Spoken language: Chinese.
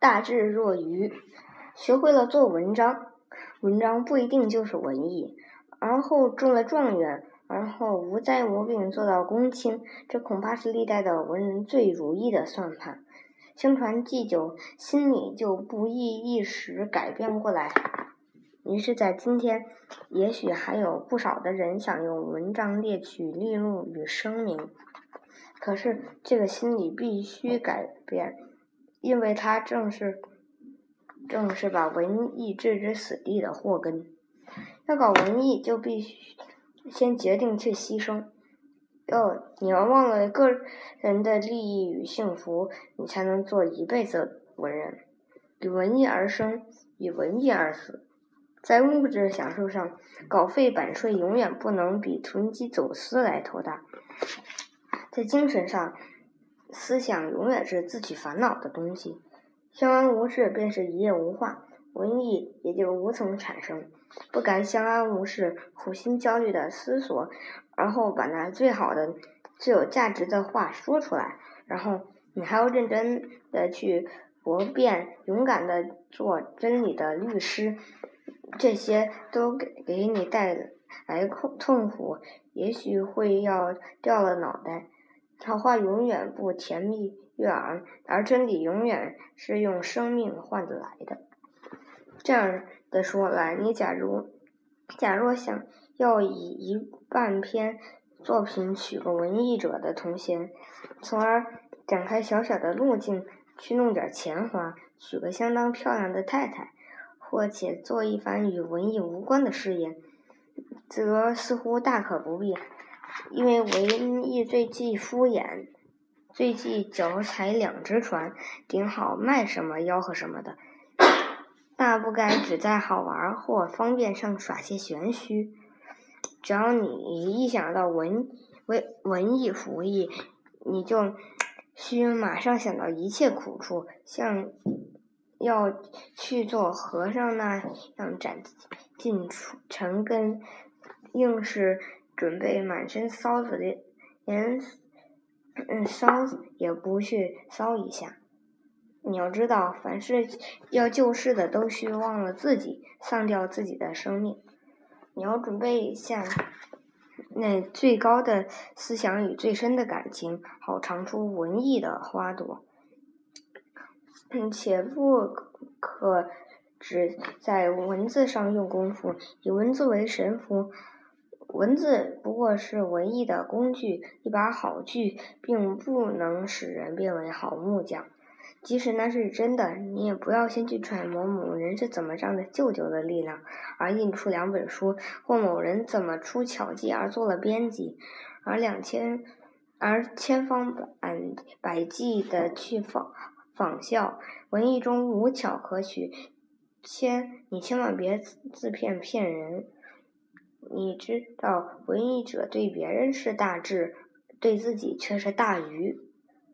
大智若愚。学会了做文章，文章不一定就是文艺。而后中了状元，而后无灾无病做到公卿，这恐怕是历代的文人最如意的算盘。相传祭酒，心里就不易一时改变过来。于是，在今天，也许还有不少的人想用文章猎取利禄与声名。可是，这个心理必须改变，因为它正是，正是把文艺置之死地的祸根。要搞文艺，就必须先决定去牺牲。要你要忘了个人的利益与幸福，你才能做一辈子文人。以文艺而生，以文艺而死。在物质享受上，稿费版税永远不能比囤积走私来头大。在精神上，思想永远是自取烦恼的东西。相安无事，便是一夜无话。文艺也就无从产生，不敢相安无事，苦心焦虑的思索，而后把那最好的、最有价值的话说出来，然后你还要认真的去驳辩，勇敢的做真理的律师，这些都给给你带来痛痛苦，也许会要掉了脑袋。桃花永远不甜蜜悦耳，而真理永远是用生命换得来的。这样的说来，你假如，假若想要以一半篇作品取个文艺者的头衔，从而展开小小的路径去弄点钱花，娶个相当漂亮的太太，或且做一番与文艺无关的事业，则似乎大可不必，因为文艺最忌敷衍，最忌脚踩两只船，顶好卖什么吆喝什么的。大不该只在好玩或方便上耍些玄虚。只要你一想到文文文艺福艺，你就需马上想到一切苦处，像要去做和尚那样斩尽尘根，硬是准备满身骚子的，连嗯骚也不去骚一下。你要知道，凡是要救世的，都需忘了自己，丧掉自己的生命。你要准备下那最高的思想与最深的感情，好尝出文艺的花朵。且不可只在文字上用功夫，以文字为神符。文字不过是文艺的工具，一把好锯，并不能使人变为好木匠。即使那是真的，你也不要先去揣摩某人是怎么仗着舅舅的力量而印出两本书，或某人怎么出巧计而做了编辑，而两千而千方百百计的去仿仿效。文艺中无巧可取，千你千万别自自骗骗人。你知道，文艺者对别人是大智，对自己却是大愚。